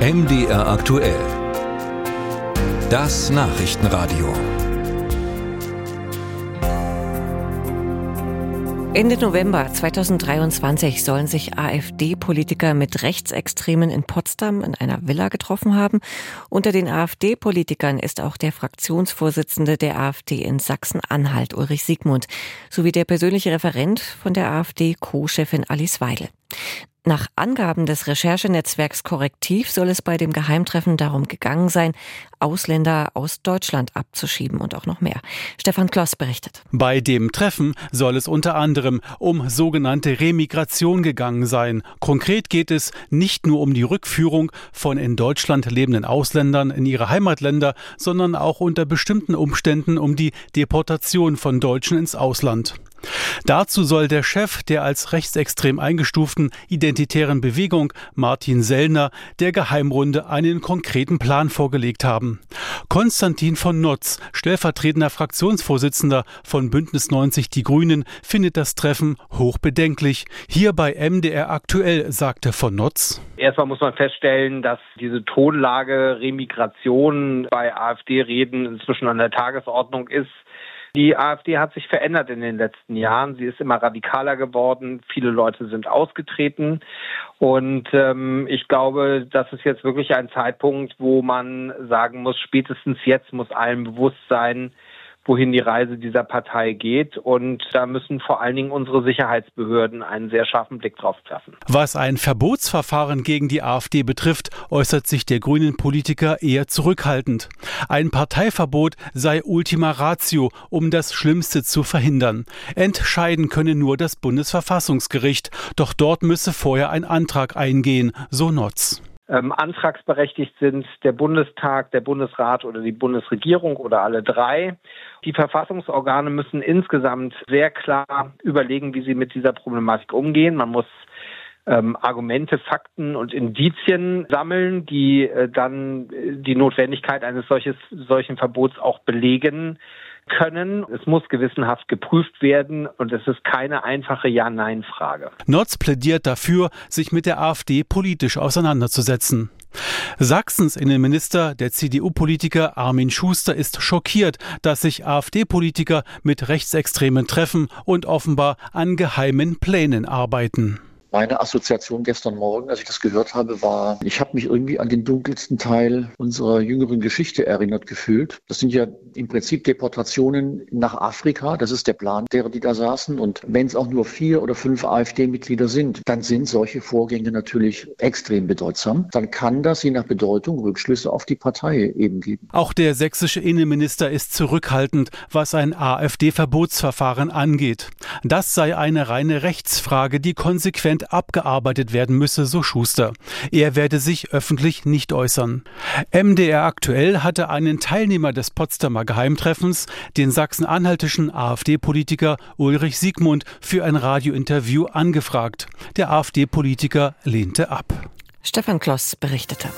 MDR aktuell. Das Nachrichtenradio. Ende November 2023 sollen sich AfD-Politiker mit Rechtsextremen in Potsdam in einer Villa getroffen haben. Unter den AfD-Politikern ist auch der Fraktionsvorsitzende der AfD in Sachsen-Anhalt, Ulrich Siegmund, sowie der persönliche Referent von der AfD-Co-Chefin Alice Weidel. Nach Angaben des Recherchenetzwerks Korrektiv soll es bei dem Geheimtreffen darum gegangen sein, Ausländer aus Deutschland abzuschieben und auch noch mehr. Stefan Kloss berichtet. Bei dem Treffen soll es unter anderem um sogenannte Remigration gegangen sein. Konkret geht es nicht nur um die Rückführung von in Deutschland lebenden Ausländern in ihre Heimatländer, sondern auch unter bestimmten Umständen um die Deportation von Deutschen ins Ausland. Dazu soll der Chef der als rechtsextrem eingestuften identitären Bewegung, Martin Sellner, der Geheimrunde einen konkreten Plan vorgelegt haben. Konstantin von Notz, stellvertretender Fraktionsvorsitzender von Bündnis 90 Die Grünen, findet das Treffen hochbedenklich. Hier bei MDR aktuell, sagte von Notz. Erstmal muss man feststellen, dass diese Tonlage Remigration bei AfD-Reden inzwischen an der Tagesordnung ist. Die AfD hat sich verändert in den letzten Jahren. Sie ist immer radikaler geworden. Viele Leute sind ausgetreten. Und ähm, ich glaube, das ist jetzt wirklich ein Zeitpunkt, wo man sagen muss, spätestens jetzt muss allen bewusst sein, wohin die Reise dieser Partei geht. Und da müssen vor allen Dingen unsere Sicherheitsbehörden einen sehr scharfen Blick drauf werfen. Was ein Verbotsverfahren gegen die AfD betrifft, äußert sich der grünen Politiker eher zurückhaltend. Ein Parteiverbot sei Ultima Ratio, um das Schlimmste zu verhindern. Entscheiden könne nur das Bundesverfassungsgericht, doch dort müsse vorher ein Antrag eingehen, so Notz ähm, antragsberechtigt sind der Bundestag, der Bundesrat oder die Bundesregierung oder alle drei. Die Verfassungsorgane müssen insgesamt sehr klar überlegen, wie sie mit dieser Problematik umgehen. Man muss ähm, Argumente, Fakten und Indizien sammeln, die äh, dann die Notwendigkeit eines solches, solchen Verbots auch belegen können. Es muss gewissenhaft geprüft werden und es ist keine einfache Ja-Nein-Frage. Notz plädiert dafür, sich mit der AfD politisch auseinanderzusetzen. Sachsens Innenminister, der CDU-Politiker Armin Schuster, ist schockiert, dass sich AfD-Politiker mit Rechtsextremen treffen und offenbar an geheimen Plänen arbeiten. Meine Assoziation gestern Morgen, als ich das gehört habe, war, ich habe mich irgendwie an den dunkelsten Teil unserer jüngeren Geschichte erinnert gefühlt. Das sind ja im Prinzip Deportationen nach Afrika. Das ist der Plan derer, die da saßen. Und wenn es auch nur vier oder fünf AfD-Mitglieder sind, dann sind solche Vorgänge natürlich extrem bedeutsam. Dann kann das je nach Bedeutung Rückschlüsse auf die Partei eben geben. Auch der sächsische Innenminister ist zurückhaltend, was ein AfD-Verbotsverfahren angeht. Das sei eine reine Rechtsfrage, die konsequent dringend abgearbeitet werden müsse, so Schuster. Er werde sich öffentlich nicht äußern. MDR aktuell hatte einen Teilnehmer des Potsdamer Geheimtreffens, den sachsen-anhaltischen AfD-Politiker Ulrich Siegmund, für ein Radiointerview angefragt. Der AfD-Politiker lehnte ab. Stefan Kloss berichtete.